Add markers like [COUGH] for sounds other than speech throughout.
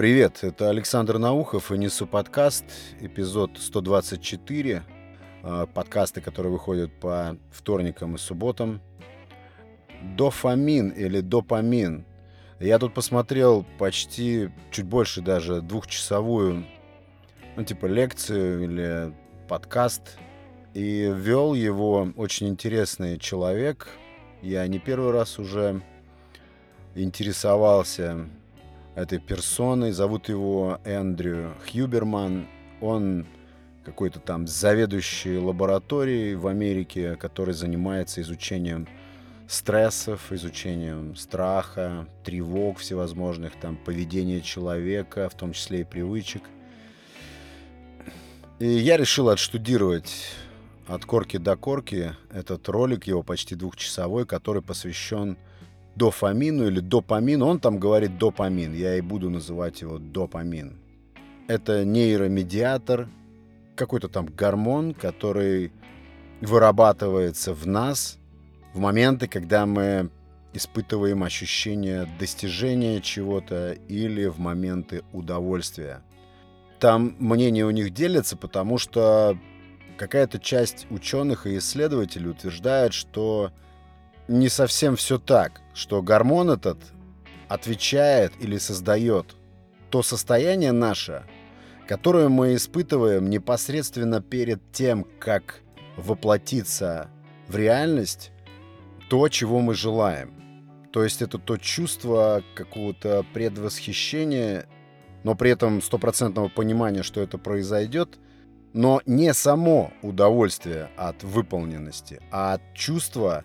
Привет, это Александр Наухов и несу подкаст, эпизод 124. Э, подкасты, которые выходят по вторникам и субботам. Дофамин или допамин. Я тут посмотрел почти, чуть больше даже, двухчасовую, ну, типа лекцию или подкаст. И вел его очень интересный человек. Я не первый раз уже интересовался этой персоной. Зовут его Эндрю Хьюберман. Он какой-то там заведующий лабораторией в Америке, который занимается изучением стрессов, изучением страха, тревог всевозможных, там, поведения человека, в том числе и привычек. И я решил отштудировать от корки до корки этот ролик, его почти двухчасовой, который посвящен дофамину или допамину. Он там говорит допамин, я и буду называть его допамин. Это нейромедиатор, какой-то там гормон, который вырабатывается в нас в моменты, когда мы испытываем ощущение достижения чего-то или в моменты удовольствия. Там мнения у них делятся, потому что какая-то часть ученых и исследователей утверждает, что не совсем все так, что гормон этот отвечает или создает то состояние наше, которое мы испытываем непосредственно перед тем, как воплотиться в реальность то, чего мы желаем. То есть это то чувство какого-то предвосхищения, но при этом стопроцентного понимания, что это произойдет, но не само удовольствие от выполненности, а от чувства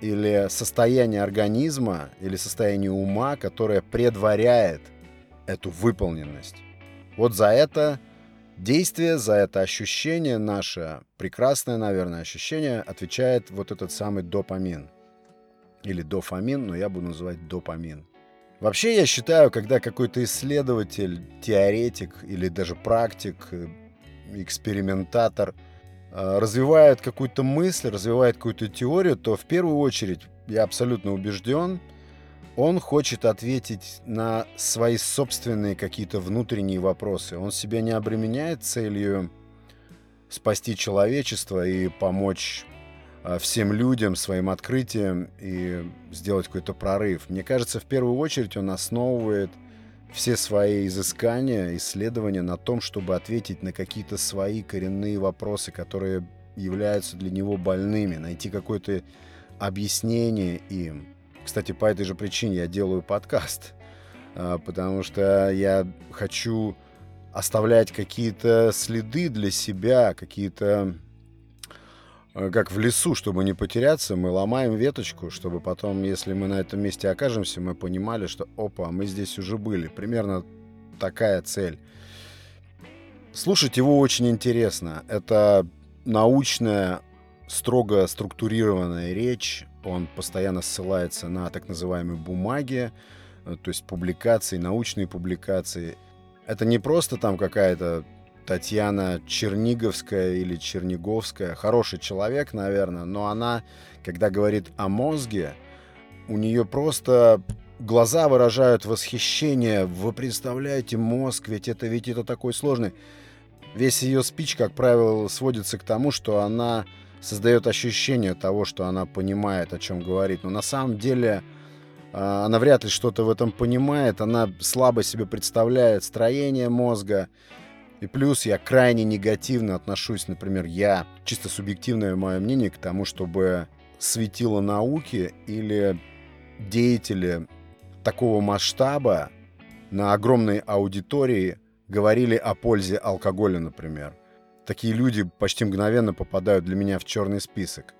или состояние организма, или состояние ума, которое предваряет эту выполненность. Вот за это действие, за это ощущение наше, прекрасное, наверное, ощущение, отвечает вот этот самый допамин. Или дофамин, но я буду называть допамин. Вообще я считаю, когда какой-то исследователь, теоретик или даже практик, э, экспериментатор – развивает какую-то мысль, развивает какую-то теорию, то в первую очередь, я абсолютно убежден, он хочет ответить на свои собственные какие-то внутренние вопросы. Он себя не обременяет целью спасти человечество и помочь э, всем людям своим открытием и сделать какой-то прорыв. Мне кажется, в первую очередь он основывает – все свои изыскания, исследования на том, чтобы ответить на какие-то свои коренные вопросы, которые являются для него больными, найти какое-то объяснение им. Кстати, по этой же причине я делаю подкаст, а, потому что я хочу оставлять какие-то следы для себя, какие-то как в лесу, чтобы не потеряться, мы ломаем веточку, чтобы потом, если мы на этом месте окажемся, мы понимали, что опа, мы здесь уже были. Примерно такая цель. Слушать его очень интересно. Это научная, строго структурированная речь. Он постоянно ссылается на так называемые бумаги, э, то есть публикации, научные публикации. Это не просто там какая-то Татьяна Черниговская или Черниговская. Хороший человек, наверное, но она, когда говорит о мозге, у нее просто глаза выражают восхищение. Вы представляете мозг, ведь это ведь это такой сложный. Весь ее спич, как правило, сводится к тому, что она создает ощущение того, что она понимает, о чем говорит. Но на самом деле а, она вряд ли что-то в этом понимает. Она слабо себе представляет строение мозга. И плюс я крайне негативно отношусь, например, я, чисто субъективное мое мнение, к тому, чтобы светило науки или деятели такого масштаба на огромной аудитории говорили о пользе алкоголя, например. Такие люди почти мгновенно попадают для меня в черный список.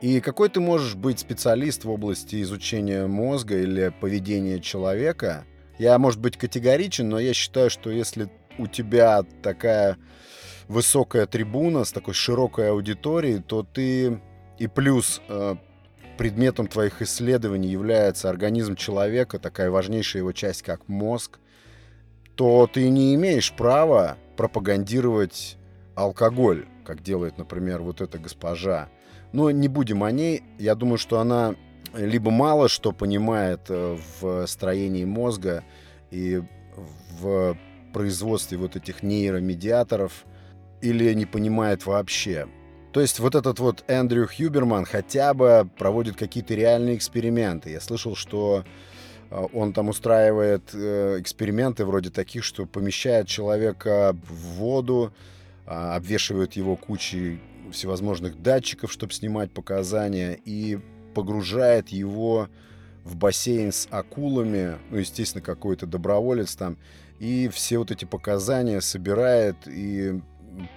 И какой ты можешь быть специалист в области изучения мозга или поведения человека? Я, может быть, категоричен, но я считаю, что если у тебя такая высокая трибуна с такой широкой аудиторией, то ты и плюс э, предметом твоих исследований является организм человека, такая важнейшая его часть, как мозг, то ты не имеешь права пропагандировать алкоголь, как делает, например, вот эта госпожа. Но не будем о ней. Я думаю, что она либо мало что понимает э, в строении мозга, и в производстве вот этих нейромедиаторов или не понимает вообще. То есть вот этот вот Эндрю Хьюберман хотя бы проводит какие-то реальные эксперименты. Я слышал, что э, он там устраивает э, эксперименты вроде таких, что помещает человека в воду, а, обвешивает его кучей всевозможных датчиков, чтобы снимать показания, и погружает его в бассейн с акулами, ну, естественно, какой-то доброволец там, и все вот эти показания собирает, и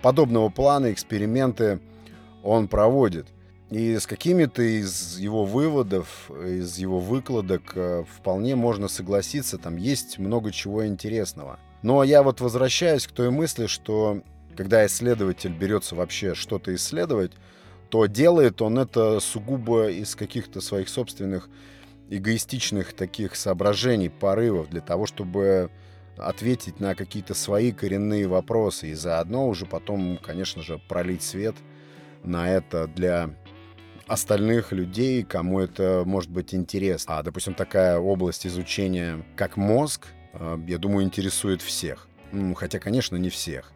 подобного плана эксперименты он проводит. И с какими-то из его выводов, из его выкладок э, вполне можно согласиться, там есть много чего интересного. Но я вот возвращаюсь к той мысли, что когда исследователь берется вообще что-то исследовать, то делает он это сугубо из каких-то своих собственных эгоистичных таких соображений, порывов для того, чтобы ответить на какие-то свои коренные вопросы и заодно уже потом, конечно же, пролить свет на это для остальных людей, кому это может быть интересно. А, допустим, такая область изучения, как мозг, э, я думаю, интересует всех. Хотя, конечно, не всех.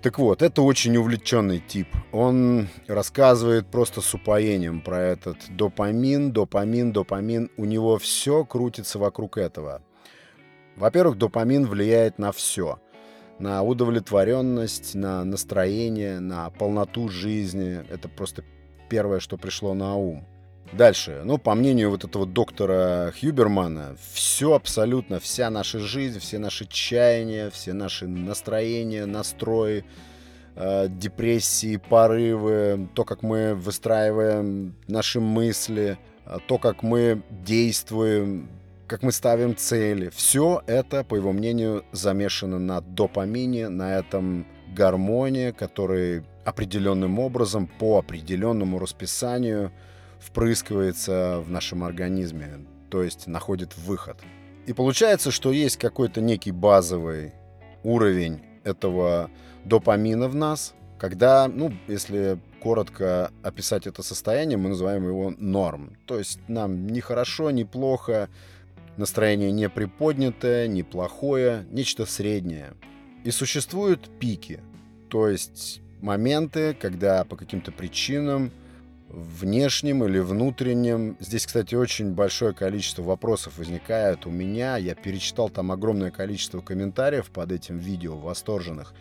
Так вот, это очень увлеченный тип. Он рассказывает просто с упоением про этот допамин, допамин, допамин. У него все крутится вокруг этого. Во-первых, допамин влияет на все. На удовлетворенность, на настроение, на полноту жизни. Это просто первое, что пришло на ум. Дальше, ну, по мнению вот этого доктора Хьюбермана, все абсолютно, вся наша жизнь, все наши чаяния, все наши настроения, настрои, э, депрессии, порывы, то, как мы выстраиваем наши мысли, э, то, как мы действуем, как мы ставим цели, все это, по его мнению, замешано на допамине, на этом гормоне, который определенным образом, по определенному расписанию – впрыскивается в нашем организме, то есть находит выход. И получается, что есть какой-то некий базовый уровень этого допамина в нас, когда, ну, если коротко описать это состояние, мы называем его норм. То есть нам ни хорошо, ни плохо, настроение не приподнятое, не плохое, нечто среднее. И существуют пики, то есть моменты, когда по каким-то причинам внешним или внутренним. Здесь, кстати, очень большое количество вопросов возникает у меня. Я перечитал там огромное количество комментариев под этим видео, восторженных.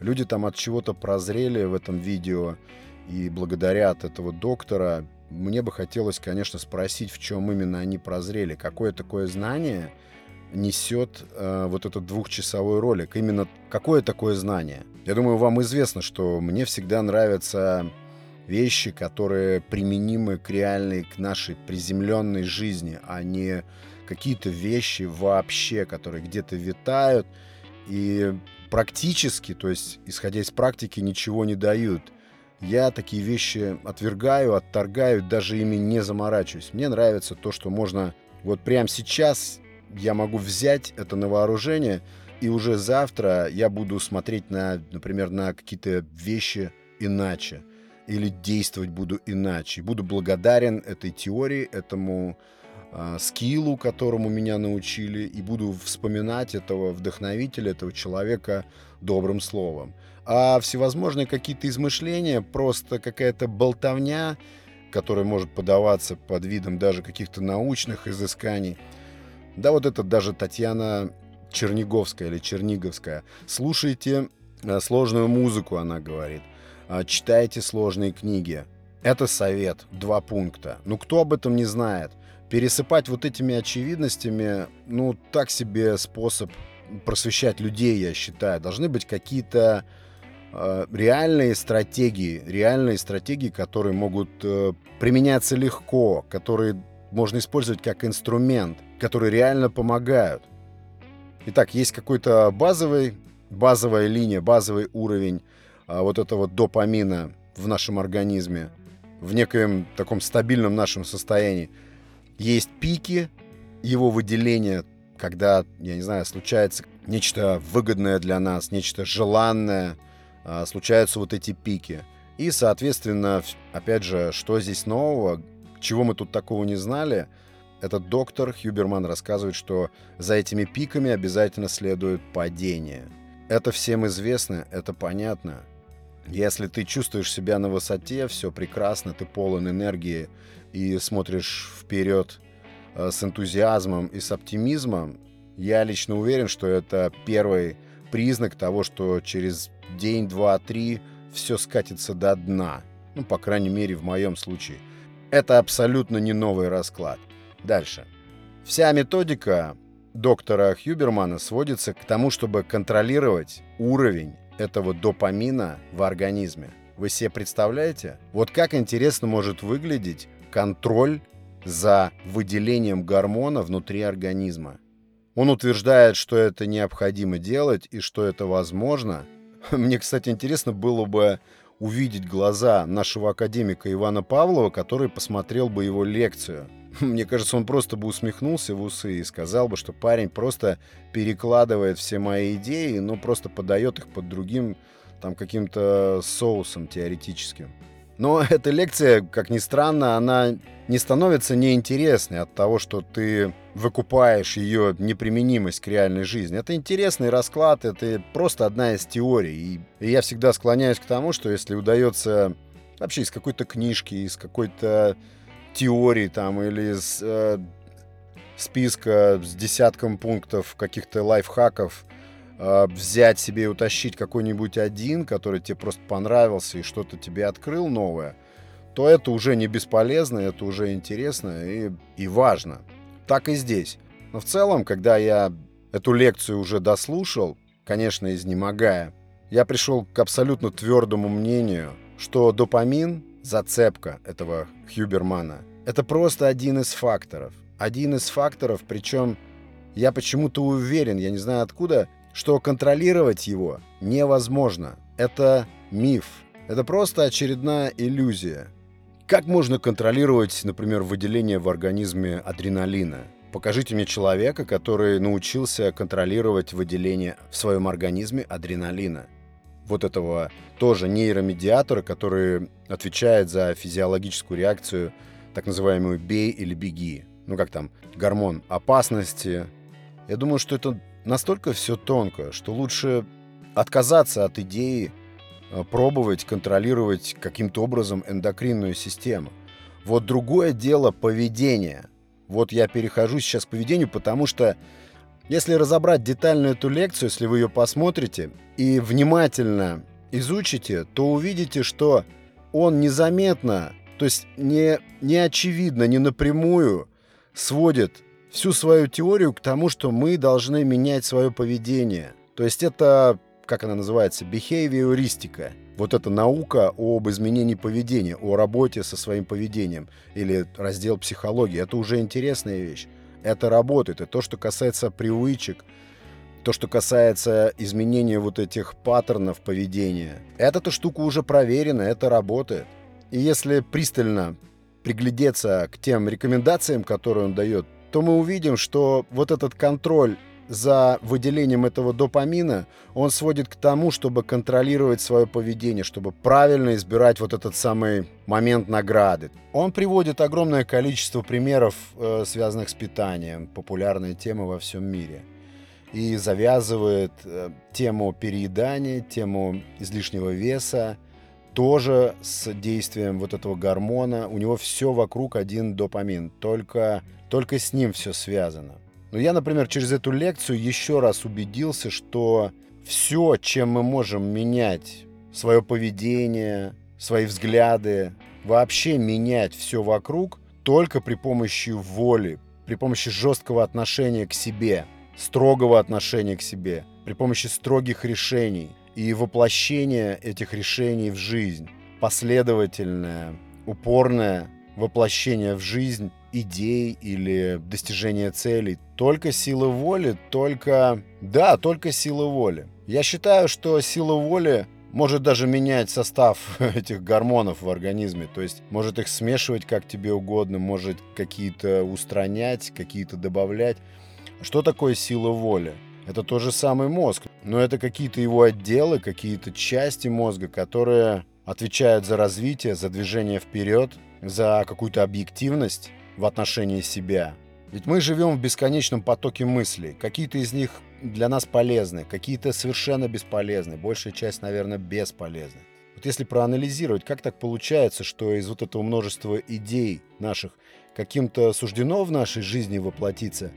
Люди там от чего-то прозрели в этом видео и благодарят этого доктора. Мне бы хотелось, конечно, спросить, в чем именно они прозрели. Какое такое знание несет э, вот этот двухчасовой ролик? Именно какое такое знание? Я думаю, вам известно, что мне всегда нравится вещи, которые применимы к реальной, к нашей приземленной жизни, а не какие-то вещи вообще, которые где-то витают и практически, то есть исходя из практики, ничего не дают. Я такие вещи отвергаю, отторгаю, даже ими не заморачиваюсь. Мне нравится то, что можно вот прямо сейчас я могу взять это на вооружение, и уже завтра я буду смотреть на, например, на какие-то вещи иначе или действовать буду иначе. Буду благодарен этой теории, этому скиллу, которому меня научили, и буду вспоминать этого вдохновителя, этого человека добрым словом. А всевозможные какие-то измышления, просто какая-то болтовня, которая может подаваться под видом даже каких-то научных изысканий. Да, вот это даже Татьяна Черниговская или Черниговская. Слушайте э, сложную музыку, она говорит. А, читайте сложные книги. Это совет, два пункта. Ну кто об этом не знает? Пересыпать вот этими очевидностями, ну так себе способ просвещать людей, я считаю. Должны быть какие-то э, реальные стратегии, реальные стратегии, которые могут э, применяться легко, которые можно использовать как инструмент, которые реально помогают. Итак, есть какой-то базовый, базовая линия, базовый уровень а, вот этого допамина в нашем организме, в некоем таком стабильном нашем состоянии. Есть пики его выделения, когда, я не знаю, случается нечто выгодное для нас, нечто желанное, а, случаются вот эти пики. И, соответственно, опять же, что здесь нового, чего мы тут такого не знали, Этот доктор Хьюберман рассказывает, что за этими пиками обязательно следует падение. Это всем известно, это понятно. Если ты чувствуешь себя на высоте, все прекрасно, ты полон энергии и смотришь вперед э, с энтузиазмом и с оптимизмом, я лично уверен, что это первый признак того, что через день, два, три все скатится до дна. Ну, по крайней мере, в моем случае. Это абсолютно не новый расклад. Дальше. Вся методика доктора Хьюбермана сводится к тому, чтобы контролировать уровень этого допамина в организме. Вы себе представляете? Вот как интересно может выглядеть контроль за выделением гормона внутри организма. Он утверждает, что это необходимо делать и что это возможно. [LAUGHS] Мне, кстати, интересно было бы увидеть глаза нашего академика Ивана Павлова, который посмотрел бы его лекцию. [LAUGHS] Мне кажется, он просто бы усмехнулся в усы и сказал бы, что парень просто перекладывает все мои идеи, но просто подает их под другим там каким-то соусом теоретическим. Но [LAUGHS] эта лекция, как ни странно, она не становится неинтересной от того, что ты выкупаешь ее неприменимость к реальной жизни. Это интересный расклад, это просто одна из теорий. И я всегда склоняюсь к тому, что если удается вообще из какой-то книжки, из какой-то теории там или из э, списка с десятком пунктов каких-то лайфхаков взять себе и утащить какой-нибудь один, который тебе просто понравился и что-то тебе открыл новое, то это уже не бесполезно, это уже интересно и, и важно. Так и здесь. Но в целом, когда я эту лекцию уже дослушал, конечно, изнемогая, я пришел к абсолютно твердому мнению, что допамин, зацепка этого Хьюбермана, это просто один из факторов. Один из факторов, причем я почему-то уверен, я не знаю откуда, что контролировать его невозможно. Это миф. Это просто очередная иллюзия. Как можно контролировать, например, выделение в организме адреналина? Покажите мне человека, который научился контролировать выделение в своем организме адреналина. Вот этого тоже нейромедиатора, который отвечает за физиологическую реакцию, так называемую «бей» или «беги». Ну как там, гормон опасности. Я думаю, что это настолько все тонко, что лучше отказаться от идеи э, пробовать контролировать каким-то образом эндокринную систему. Вот другое дело поведение. Вот я перехожу сейчас к поведению, потому что если разобрать детально эту лекцию, если вы ее посмотрите и внимательно изучите, то увидите, что он незаметно, то есть не, не очевидно, не напрямую сводит всю свою теорию к тому, что мы должны менять свое поведение. То есть это, как она называется, бихевиористика. Вот эта наука об изменении поведения, о работе со своим поведением или раздел психологии. Это уже интересная вещь. Это работает. И то, что касается привычек, то, что касается изменения вот этих паттернов поведения, эта штука уже проверена, это работает. И если пристально приглядеться к тем рекомендациям, которые он дает, то мы увидим, что вот этот контроль за выделением этого допамина, он сводит к тому, чтобы контролировать свое поведение, чтобы правильно избирать вот этот самый момент награды. Он приводит огромное количество примеров, э, связанных с питанием, популярная тема во всем мире. И завязывает э, тему переедания, тему излишнего веса, тоже с действием вот этого гормона. У него все вокруг один допамин, только, только с ним все связано. Но я, например, через эту лекцию еще раз убедился, что все, чем мы можем менять свое поведение, свои взгляды, вообще менять все вокруг только при помощи воли, при помощи жесткого отношения к себе, строгого отношения к себе, при помощи строгих решений – и воплощение этих решений в жизнь. Последовательное, упорное воплощение в жизнь идей или достижения целей. Только сила воли, только... Да, только сила воли. Я считаю, что сила воли может даже менять состав [LAUGHS] этих гормонов в организме. То есть может их смешивать как тебе угодно, может какие-то устранять, какие-то добавлять. Что такое сила воли? Это тот же самый мозг, но это какие-то его отделы, какие-то части мозга, которые отвечают за развитие, за движение вперед, за какую-то объективность в отношении себя. Ведь мы живем в бесконечном потоке мыслей. Какие-то из них для нас полезны, какие-то совершенно бесполезны, большая часть, наверное, бесполезны. Вот если проанализировать, как так получается, что из вот этого множества идей наших каким-то суждено в нашей жизни воплотиться,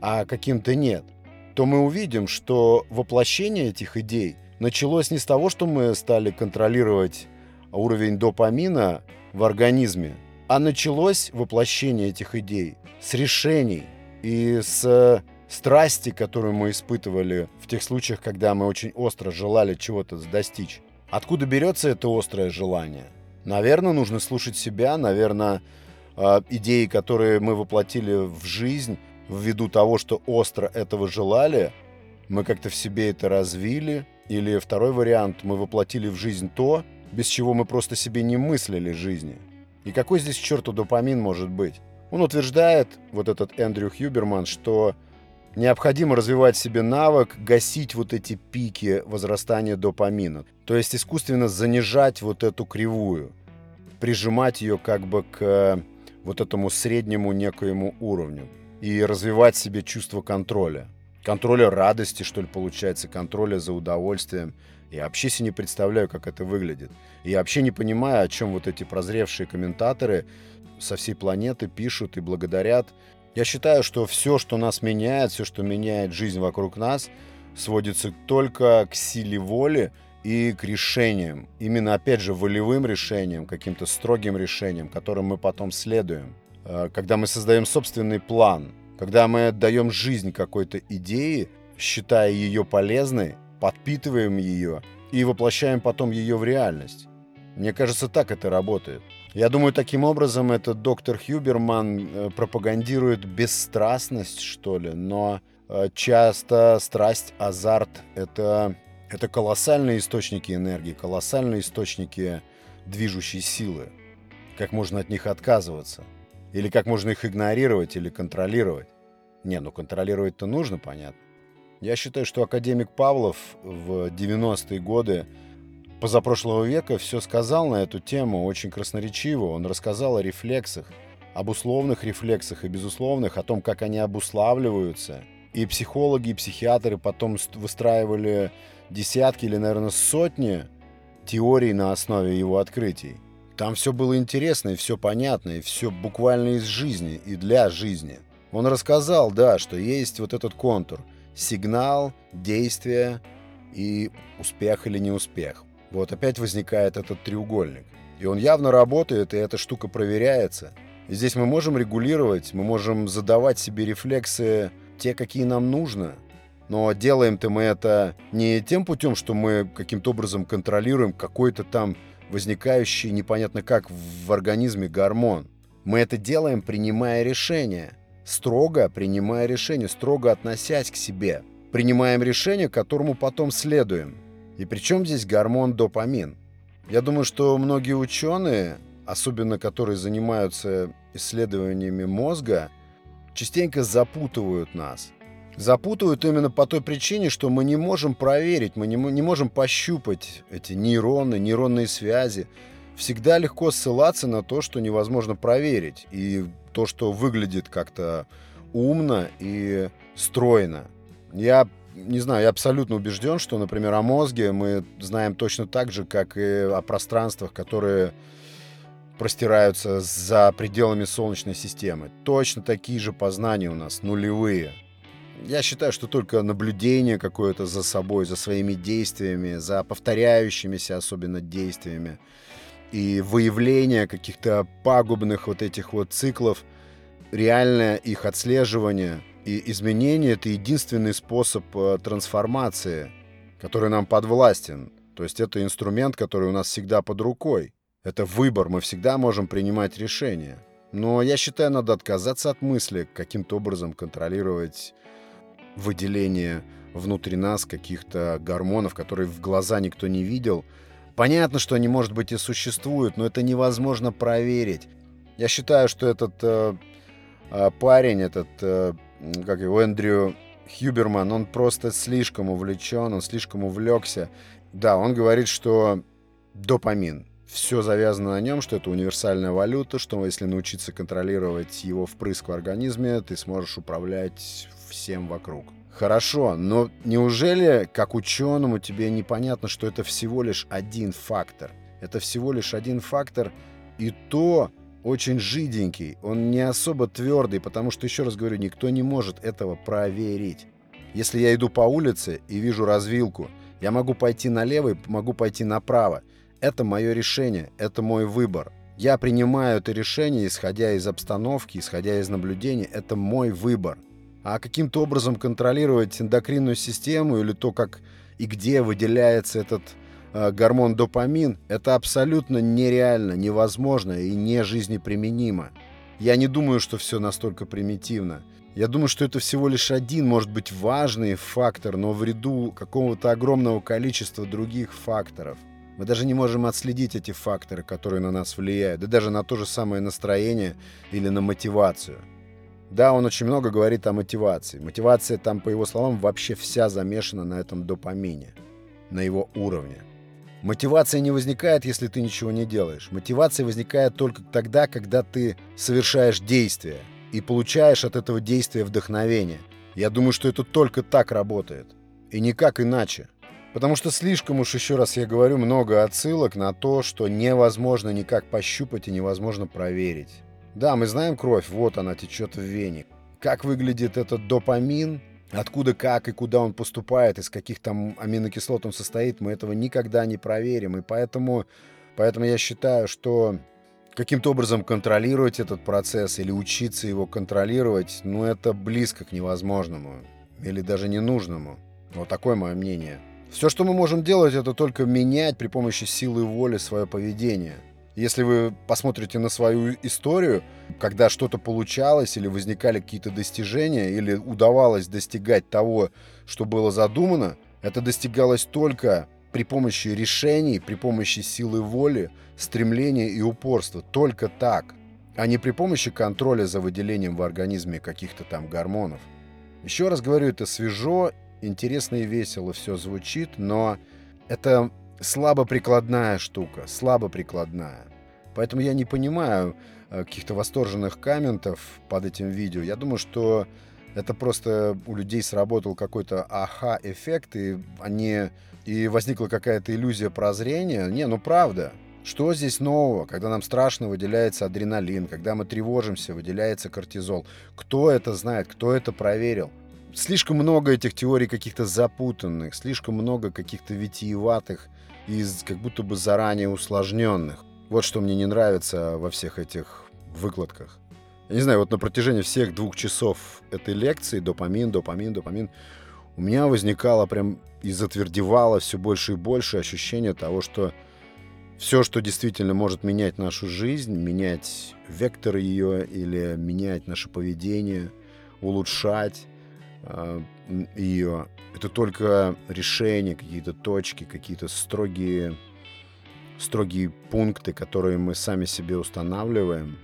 а каким-то нет, то мы увидим, что воплощение этих идей началось не с того, что мы стали контролировать уровень допамина в организме, а началось воплощение этих идей с решений и с страсти, которую мы испытывали в тех случаях, когда мы очень остро желали чего-то достичь. Откуда берется это острое желание? Наверное, нужно слушать себя, наверное, а, идеи, которые мы воплотили в жизнь, ввиду того, что остро этого желали, мы как-то в себе это развили. Или второй вариант, мы воплотили в жизнь то, без чего мы просто себе не мыслили жизни. И какой здесь черту допамин может быть? Он утверждает, вот этот Эндрю Хьюберман, что необходимо развивать себе навык гасить вот эти пики возрастания допамина. То есть искусственно занижать вот эту кривую, прижимать ее как бы к вот этому среднему некоему уровню и развивать себе чувство контроля. Контроля радости, что ли, получается, контроля за удовольствием. Я вообще себе не представляю, как это выглядит. И вообще не понимаю, о чем вот эти прозревшие комментаторы со всей планеты пишут и благодарят. Я считаю, что все, что нас меняет, все, что меняет жизнь вокруг нас, сводится только к силе воли и к решениям. Именно, опять же, волевым решениям, каким-то строгим решениям, которым мы потом следуем. Э, когда мы создаем собственный план, когда мы даем жизнь какой-то идее, считая ее полезной, подпитываем ее и воплощаем потом ее в реальность. Мне кажется, так это работает. Я думаю, таким образом этот доктор Хьюберман э, пропагандирует бесстрастность, что ли, но э, часто страсть, азарт — это это колоссальные источники энергии, колоссальные источники движущей силы. Как можно от них отказываться? Или как можно их игнорировать или контролировать? Не, ну контролировать-то нужно, понятно. Я считаю, что академик Павлов в 90-е годы позапрошлого века все сказал на эту тему очень красноречиво. Он рассказал о рефлексах, об условных рефлексах и безусловных, о том, как они обуславливаются. И психологи, и психиатры потом выстраивали десятки или, наверное, сотни теорий на основе его открытий. Там все было интересно и все понятно, и все буквально из жизни и для жизни. Он рассказал, да, что есть вот этот контур. Сигнал, действие и успех или неуспех. Вот опять возникает этот треугольник. И он явно работает, и эта штука проверяется. И здесь мы можем регулировать, мы можем задавать себе рефлексы те, какие нам нужно – но делаем-то мы это не тем путем, что мы каким-то образом контролируем какой-то там возникающий непонятно как в организме гормон. Мы это делаем, принимая решение. Строго принимая решение, строго относясь к себе. Принимаем решение, которому потом следуем. И причем здесь гормон допамин? Я думаю, что многие ученые, особенно которые занимаются исследованиями мозга, частенько запутывают нас – запутывают именно по той причине, что мы не можем проверить, мы не, не можем пощупать эти нейроны, нейронные связи. Всегда легко ссылаться на то, что невозможно проверить, и то, что выглядит как-то умно и стройно. Я не знаю, я абсолютно убежден, что, например, о мозге мы знаем точно так же, как и о пространствах, которые простираются за пределами Солнечной системы. Точно такие же познания у нас, нулевые. Я считаю, что только наблюдение какое-то за собой, за своими действиями, за повторяющимися особенно действиями и выявление каких-то пагубных вот этих вот циклов, реальное их отслеживание и изменение — это единственный способ э, трансформации, который нам подвластен. То есть это инструмент, который у нас всегда под рукой. Это выбор, мы всегда можем принимать решения. Но я считаю, надо отказаться от мысли каким-то образом контролировать выделение внутри нас каких-то гормонов, которые в глаза никто не видел. Понятно, что они, может быть, и существуют, но это невозможно проверить. Я считаю, что этот э, э, парень, этот, э, как его, Эндрю Хьюберман, он просто слишком увлечен, он слишком увлекся. Да, он говорит, что допамин. все завязано на нем, что это универсальная валюта, что если научиться контролировать его впрыск в организме, ты сможешь управлять всем вокруг. Хорошо, но неужели, как ученому, тебе непонятно, что это всего лишь один фактор? Это всего лишь один фактор, и то очень жиденький, он не особо твердый, потому что, еще раз говорю, никто не может этого проверить. Если я иду по улице и вижу развилку, я могу пойти налево и могу пойти направо. Это мое решение, это мой выбор. Я принимаю это решение, исходя из обстановки, исходя из наблюдений. Это мой выбор. А каким-то образом контролировать эндокринную систему или то, как и где выделяется этот э, гормон допамин, это абсолютно нереально, невозможно и не жизнеприменимо. Я не думаю, что все настолько примитивно. Я думаю, что это всего лишь один, может быть, важный фактор, но в ряду какого-то огромного количества других факторов. Мы даже не можем отследить эти факторы, которые на нас влияют, да даже на то же самое настроение или на мотивацию. Да, он очень много говорит о мотивации. Мотивация там, по его словам, вообще вся замешана на этом допамине, на его уровне. Мотивация не возникает, если ты ничего не делаешь. Мотивация возникает только тогда, когда ты совершаешь действие и получаешь от этого действия вдохновение. Я думаю, что это только так работает. И никак иначе. Потому что слишком уж, еще раз я говорю, много отсылок на то, что невозможно никак пощупать и невозможно проверить. Да, мы знаем кровь, вот она течет в вене. Как выглядит этот допамин, откуда, как и куда он поступает, из каких там аминокислот он состоит, мы этого никогда не проверим. И поэтому, поэтому я считаю, что каким-то образом контролировать этот процесс или учиться его контролировать, ну, это близко к невозможному. Или даже ненужному. Вот такое мое мнение. Все, что мы можем делать, это только менять при помощи силы воли свое поведение. Если вы посмотрите на свою историю, когда что-то получалось или возникали какие-то достижения, или удавалось достигать того, что было задумано, это достигалось только при помощи решений, при помощи силы воли, стремления и упорства. Только так, а не при помощи контроля за выделением в организме каких-то там гормонов. Еще раз говорю, это свежо, интересно и весело все звучит, но это слабо прикладная штука, слабо прикладная. Поэтому я не понимаю э, каких-то восторженных комментов под этим видео. Я думаю, что это просто у людей сработал какой-то аха-эффект, и они и возникла какая-то иллюзия прозрения. Не, ну правда. Что здесь нового, когда нам страшно выделяется адреналин, когда мы тревожимся, выделяется кортизол? Кто это знает, кто это проверил? Слишком много этих теорий каких-то запутанных, слишком много каких-то витиеватых и как будто бы заранее усложненных. Вот что мне не нравится во всех этих выкладках. Я не знаю, вот на протяжении всех двух часов этой лекции, допамин, допамин, допамин, у меня возникало прям и затвердевало все больше и больше ощущение того, что все, что действительно может менять нашу жизнь, менять вектор ее или менять наше поведение, улучшать, а, ее. Это только решения, какие-то точки, какие-то строгие, строгие пункты, которые мы сами себе устанавливаем,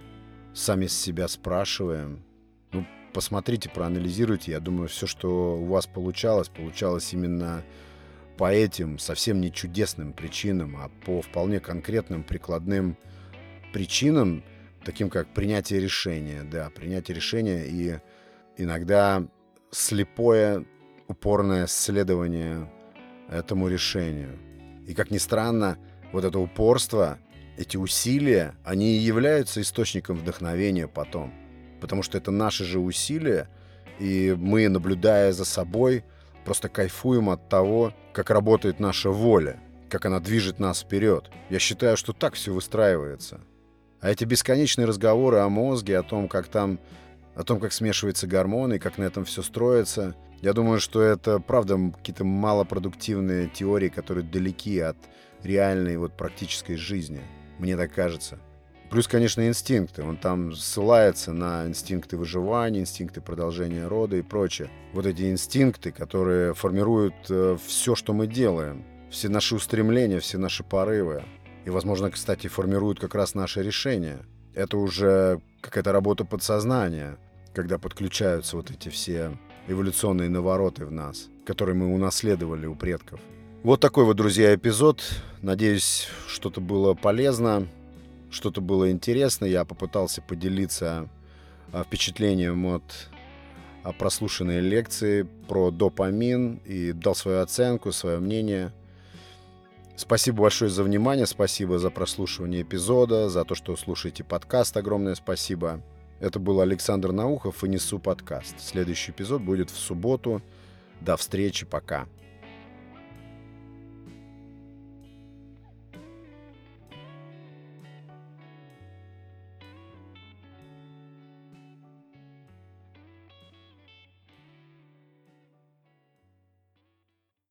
сами себя спрашиваем. Ну, посмотрите, проанализируйте. Я думаю, все, что у вас получалось, получалось именно по этим совсем не чудесным причинам, а по вполне конкретным прикладным причинам, таким как принятие решения. Да, принятие решения и иногда слепое, упорное следование этому решению. И, как ни странно, вот это упорство, эти усилия, они и являются источником вдохновения потом. Потому что это наши же усилия, и мы, наблюдая за собой, просто кайфуем от того, как работает наша воля, как она движет нас вперед. Я считаю, что так все выстраивается. А эти бесконечные разговоры о мозге, о том, как там о том, как смешиваются гормоны, как на этом все строится. Я думаю, что это, правда, какие-то малопродуктивные теории, которые далеки от реальной вот практической жизни. Мне так кажется. Плюс, конечно, инстинкты. Он там ссылается на инстинкты выживания, инстинкты продолжения рода и прочее. Вот эти инстинкты, которые формируют э, все, что мы делаем. Все наши устремления, все наши порывы. И, возможно, кстати, формируют как раз наши решения. Это уже какая-то работа подсознания, когда подключаются вот эти все эволюционные навороты в нас, которые мы унаследовали у предков. Вот такой вот, друзья, эпизод. Надеюсь, что-то было полезно, что-то было интересно. Я попытался поделиться а, впечатлением от а, прослушанной лекции про допамин и дал свою оценку, свое мнение. Спасибо большое за внимание, спасибо за прослушивание эпизода, за то, что слушаете подкаст. Огромное спасибо. Это был Александр Наухов и Несу подкаст. Следующий эпизод будет в субботу. До встречи, пока.